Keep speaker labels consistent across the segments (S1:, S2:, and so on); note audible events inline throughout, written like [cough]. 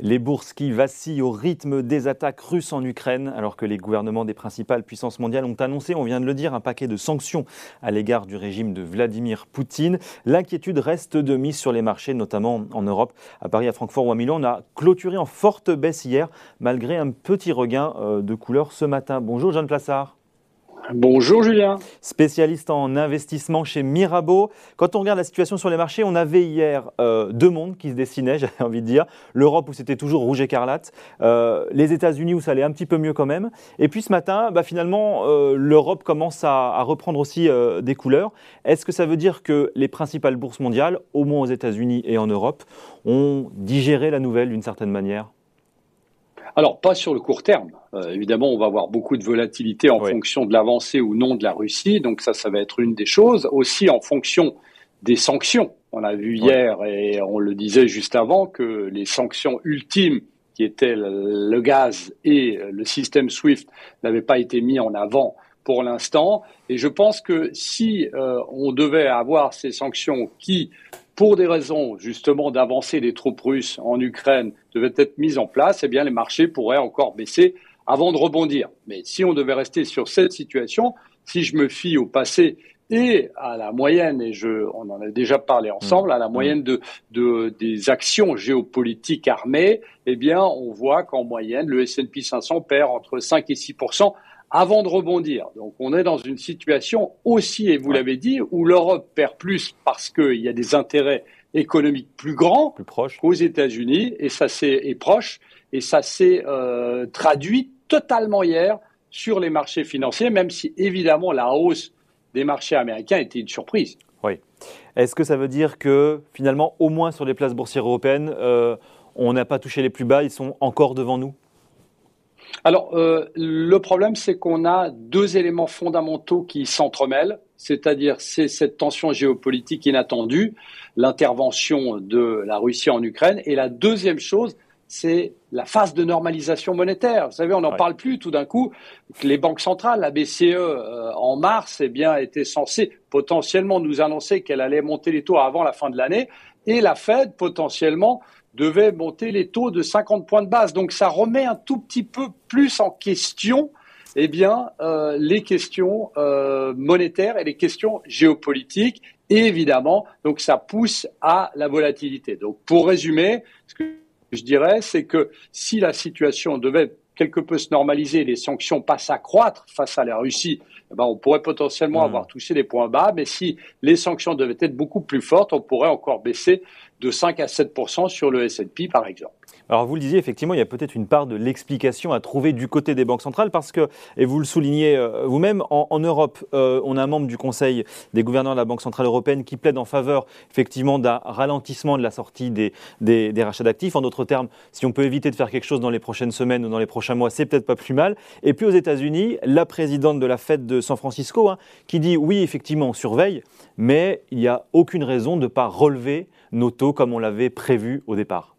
S1: Les bourses qui vacillent au rythme des attaques russes en Ukraine, alors que les gouvernements des principales puissances mondiales ont annoncé, on vient de le dire, un paquet de sanctions à l'égard du régime de Vladimir Poutine. L'inquiétude reste de mise sur les marchés, notamment en Europe. À Paris, à Francfort ou à Milan, on a clôturé en forte baisse hier, malgré un petit regain euh, de couleur ce matin. Bonjour, Jeanne Plassard.
S2: Bonjour Julien.
S1: Spécialiste en investissement chez Mirabeau. Quand on regarde la situation sur les marchés, on avait hier euh, deux mondes qui se dessinaient, [laughs] j'avais envie de dire. L'Europe où c'était toujours rouge écarlate, euh, les États-Unis où ça allait un petit peu mieux quand même. Et puis ce matin, bah, finalement, euh, l'Europe commence à, à, reprendre aussi des couleurs. Est-ce que ça veut dire que les principales bourses mondiales, au moins aux États-Unis et en Europe, ont digéré la nouvelle d'une certaine manière?
S2: Alors, pas sur le court terme. Euh, évidemment, on va avoir beaucoup de volatilité en fonction de l'avancée ou non de la Russie. Donc ça, ça va être une des choses. Aussi en fonction des sanctions. On a vu hier, et on le disait juste avant, que les sanctions ultimes, qui étaient le gaz et le système SWIFT, n'avaient pas été mis en avant pour l'instant. Et je pense que si euh, on devait avoir ces sanctions qui pour des raisons justement d'avancer des troupes russes en Ukraine devaient être mises en place, eh bien les marchés pourraient encore baisser avant de rebondir. Mais si on devait rester sur cette situation, si je me fie au passé et à la moyenne, et je, on en a déjà parlé ensemble, à la mmh. moyenne de, de des actions géopolitiques armées, eh bien, on voit qu'en moyenne, le S&P 500 perd entre 5 et 6 avant de rebondir. Donc on est dans une situation aussi, et vous l'avez dit, où l'Europe perd plus parce qu'il y a des intérêts économiques plus grands plus qu'aux États-Unis, et ça s'est proche, et ça s'est euh, traduit totalement hier sur les marchés financiers, même si évidemment la hausse des marchés américains était une surprise.
S1: Oui. Est-ce que ça veut dire que finalement, au moins sur les places boursières européennes, euh, on n'a pas touché les plus bas, ils sont encore devant nous?
S2: Alors, euh, le problème, c'est qu'on a deux éléments fondamentaux qui s'entremêlent, c'est-à-dire c'est cette tension géopolitique inattendue, l'intervention de la Russie en Ukraine, et la deuxième chose, c'est la phase de normalisation monétaire. Vous savez, on n'en parle plus tout d'un coup. Les banques centrales, la BCE euh, en mars, eh bien, était censée potentiellement nous annoncer qu'elle allait monter les taux avant la fin de l'année, et la Fed potentiellement devait monter les taux de 50 points de base. Donc ça remet un tout petit peu plus en question eh bien, euh, les questions euh, monétaires et les questions géopolitiques. Et évidemment, donc ça pousse à la volatilité. Donc pour résumer, ce que je dirais, c'est que si la situation devait quelque peu se normaliser, les sanctions passent à croître face à la Russie, eh ben, on pourrait potentiellement mmh. avoir touché des points bas, mais si les sanctions devaient être beaucoup plus fortes, on pourrait encore baisser de 5 à 7% sur le S&P par exemple.
S1: Alors vous le disiez, effectivement, il y a peut-être une part de l'explication à trouver du côté des banques centrales parce que, et vous le soulignez euh, vous-même, en, Europe, euh, on a un membre du Conseil des gouverneurs de la Banque Centrale Européenne qui plaide en faveur effectivement d'un ralentissement de la sortie des, des, rachats d'actifs. En d'autres termes, si on peut éviter de faire quelque chose dans les prochaines semaines ou dans les prochains mois, c'est peut-être pas plus mal. Et puis aux États-Unis, la présidente de la Fed de San Francisco hein, qui dit oui, effectivement, on surveille, mais il n'y a aucune raison de ne pas relever nos taux comme on l'avait prévu au départ.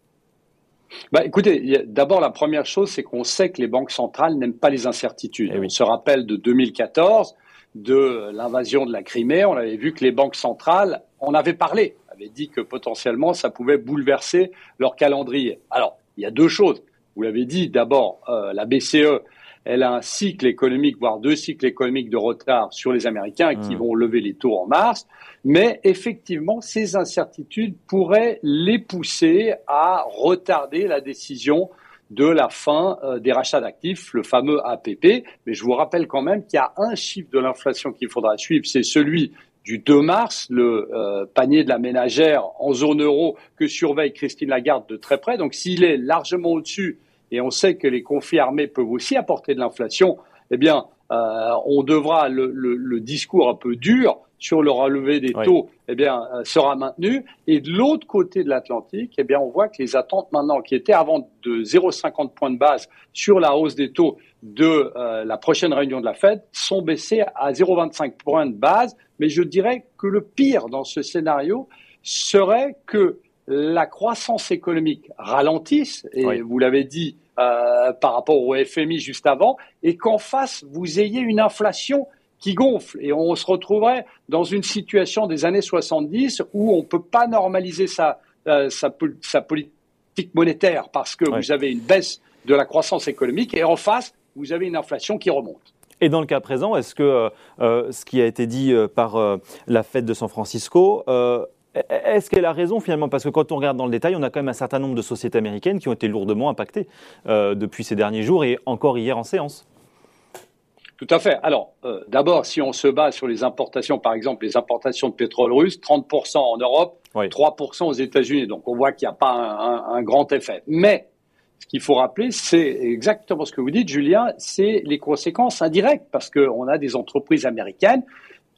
S2: Bah, écoutez, d'abord la première chose, c'est qu'on sait que les banques centrales n'aiment pas les incertitudes. Eh on se rappelle de 2014, de l'invasion de la Crimée, on avait vu que les banques centrales en avaient parlé, avaient dit que potentiellement ça pouvait bouleverser leur calendrier. Alors, il y a deux choses. Vous l'avez dit, d'abord, euh, la BCE elle a un cycle économique, voire deux cycles économiques de retard sur les Américains qui mmh. vont lever les taux en mars. Mais effectivement, ces incertitudes pourraient les pousser à retarder la décision de la fin euh, des rachats d'actifs, le fameux APP. Mais je vous rappelle quand même qu'il y a un chiffre de l'inflation qu'il faudra suivre, c'est celui du 2 mars, le euh, panier de la ménagère en zone euro que surveille Christine Lagarde de très près. Donc s'il est largement au-dessus et on sait que les conflits armés peuvent aussi apporter de l'inflation, eh bien, euh, on devra le, le, le, discours un peu dur sur le relevé des taux, eh bien, euh, sera maintenu. Et de l'autre côté de l'Atlantique, eh bien, on voit que les attentes maintenant, qui étaient avant de 0,50 points de base sur la hausse des taux de euh, la prochaine réunion de la Fed, sont baissées à 0,25 points de base. Mais je dirais que le pire dans ce scénario serait que la croissance économique ralentisse, et vous l'avez dit euh, par rapport au FMI juste avant, et qu'en face, vous ayez une inflation qui gonfle. Et on se retrouverait dans une situation des années 70 où on ne peut pas normaliser sa, euh, sa, sa politique monétaire parce que vous avez une baisse de la croissance économique et en face, vous avez une inflation qui remonte.
S1: Et dans le cas présent, est-ce que euh, ce qui a été dit par la Fed de San Francisco, est-ce qu'elle a raison finalement? Parce que quand on regarde dans le détail, on a quand même un certain nombre de sociétés américaines qui ont été lourdement impactées depuis ces derniers jours et encore hier en séance.
S2: Tout à fait. Alors, d'abord, si on se base sur les importations, par exemple les importations de pétrole russe, 30% en Europe, 3% aux États-Unis. Donc, on voit qu'il n'y a pas un, un, grand effet. Mais ce qu'il faut rappeler, c'est exactement ce que vous dites, Julien, c'est les conséquences indirectes, parce qu'on a des entreprises américaines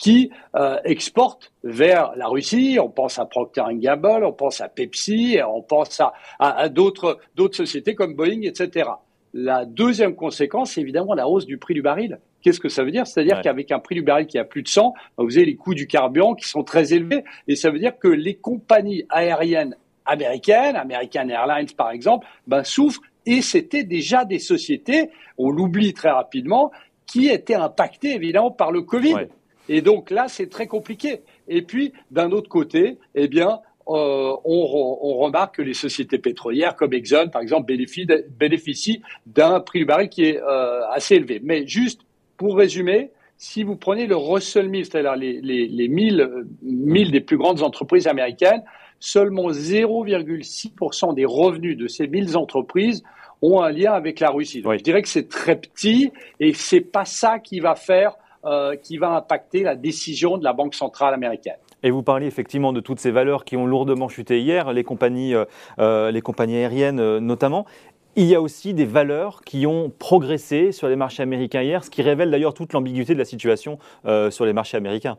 S2: qui euh, exportent vers la Russie. On pense à Procter Gamble, on pense à Pepsi, on pense à, à, d'autres, d'autres sociétés comme Boeing, etc. La deuxième conséquence, c'est évidemment la hausse du prix du baril. Qu'est-ce que ça veut dire? C'est-à-dire qu'avec un prix du baril qui a plus de 100, vous avez les coûts du carburant qui sont très élevés, et ça veut dire que les compagnies aériennes américaines, American Airlines par exemple, ben, souffrent et c'était déjà des sociétés, on l'oublie très rapidement, qui étaient impactées évidemment par le Covid. Et donc là, c'est très compliqué. Et puis, d'un autre côté, eh bien, euh, on, on, remarque que les sociétés pétrolières comme Exxon, par exemple, bénéficient, d'un prix du baril qui est euh, assez élevé. Mais juste pour résumer, si vous prenez le Russell 1000, c'est-à-dire les, les, les 1000, 1000 des plus grandes entreprises américaines, seulement 0,6% des revenus de ces 1000 entreprises ont un lien avec la Russie. Donc, Je dirais que c'est très petit et c'est pas ça qui va faire, euh, qui va impacter la décision de la Banque centrale américaine.
S1: Et vous parliez effectivement de toutes ces valeurs qui ont lourdement chuté hier, les compagnies, euh, euh les compagnies aériennes notamment. Il y a aussi des valeurs qui ont progressé sur les marchés américains hier, ce qui révèle d'ailleurs toute l'ambiguïté de la situation euh, sur les marchés américains.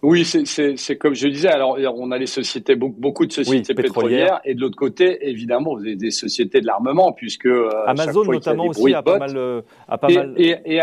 S2: Oui, c'est comme je disais. Alors, on a les sociétés, beaucoup de sociétés pétrolières. et de l'autre côté, évidemment, vous avez des sociétés de l'armement, puisque euh,
S1: Amazon notamment aussi a pas mal, a pas
S2: et,
S1: mal...
S2: et, et,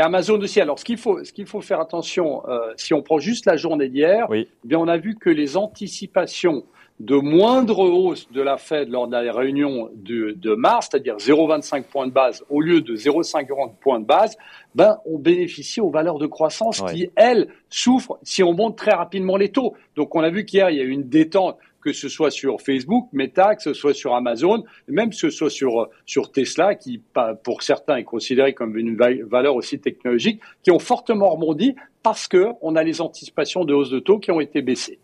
S2: Amazon aussi. Alors, ce qu'il faut, ce qu'il faut faire attention, euh, si on prend juste la journée d'hier, eh bien, on a vu que les anticipations de moindre hausse de la Fed lors de la réunion de, de mars, c'est-à-dire 0,25 points de base au lieu de 0,50 points de base, ben, on bénéficie aux valeurs de croissance qui, elles, souffrent si on monte très rapidement les taux. Donc, on a vu qu'hier, il y a eu une détente que ce soit sur Facebook, Meta, que ce soit sur Amazon, même que ce soit sur, sur Tesla, qui pour certains est considéré comme une valeur aussi technologique, qui ont fortement rebondi parce qu'on a les anticipations de hausse de taux qui ont été baissées.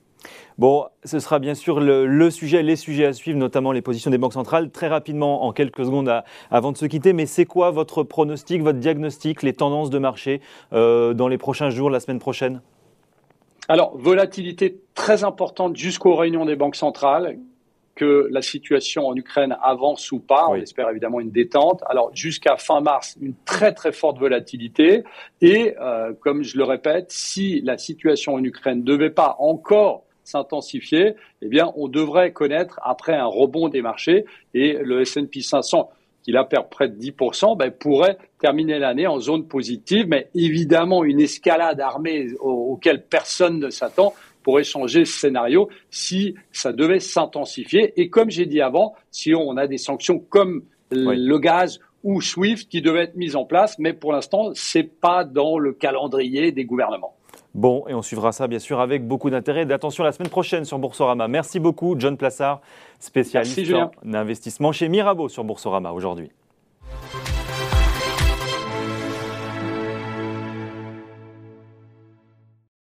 S1: Bon, ce sera bien sûr le, sujet, les sujets à suivre, notamment les positions des banques centrales, très rapidement, en quelques secondes avant de se quitter. Mais c'est quoi votre pronostic, votre diagnostic, les tendances de marché euh, dans les prochains jours, la semaine prochaine?
S2: Alors, volatilité très importante jusqu'aux réunions des banques centrales que la situation en Ukraine avance ou pas. On espère évidemment une détente. Alors jusqu'à fin mars, une très très forte volatilité. Et euh, comme je le répète, si la situation en Ukraine ne devait pas encore s'intensifier, eh bien, on devrait connaître après un rebond des marchés et le S&P 500 qui là perd près de 10%, ben, pourrait terminer l'année en zone positive, mais évidemment une escalade armée auquel personne ne s'attend pourrait changer ce scénario si ça devait s'intensifier. Et comme j'ai dit avant, si on a des sanctions comme le gaz ou SWIFT qui devaient être mises en place, mais pour l'instant, c'est pas dans le calendrier des gouvernements.
S1: Bon, et on suivra ça bien sûr avec beaucoup d'intérêt et d'attention la semaine prochaine sur Boursorama. Merci beaucoup, John Plassard, spécialiste en investissement chez Mirabeau sur Boursorama aujourd'hui.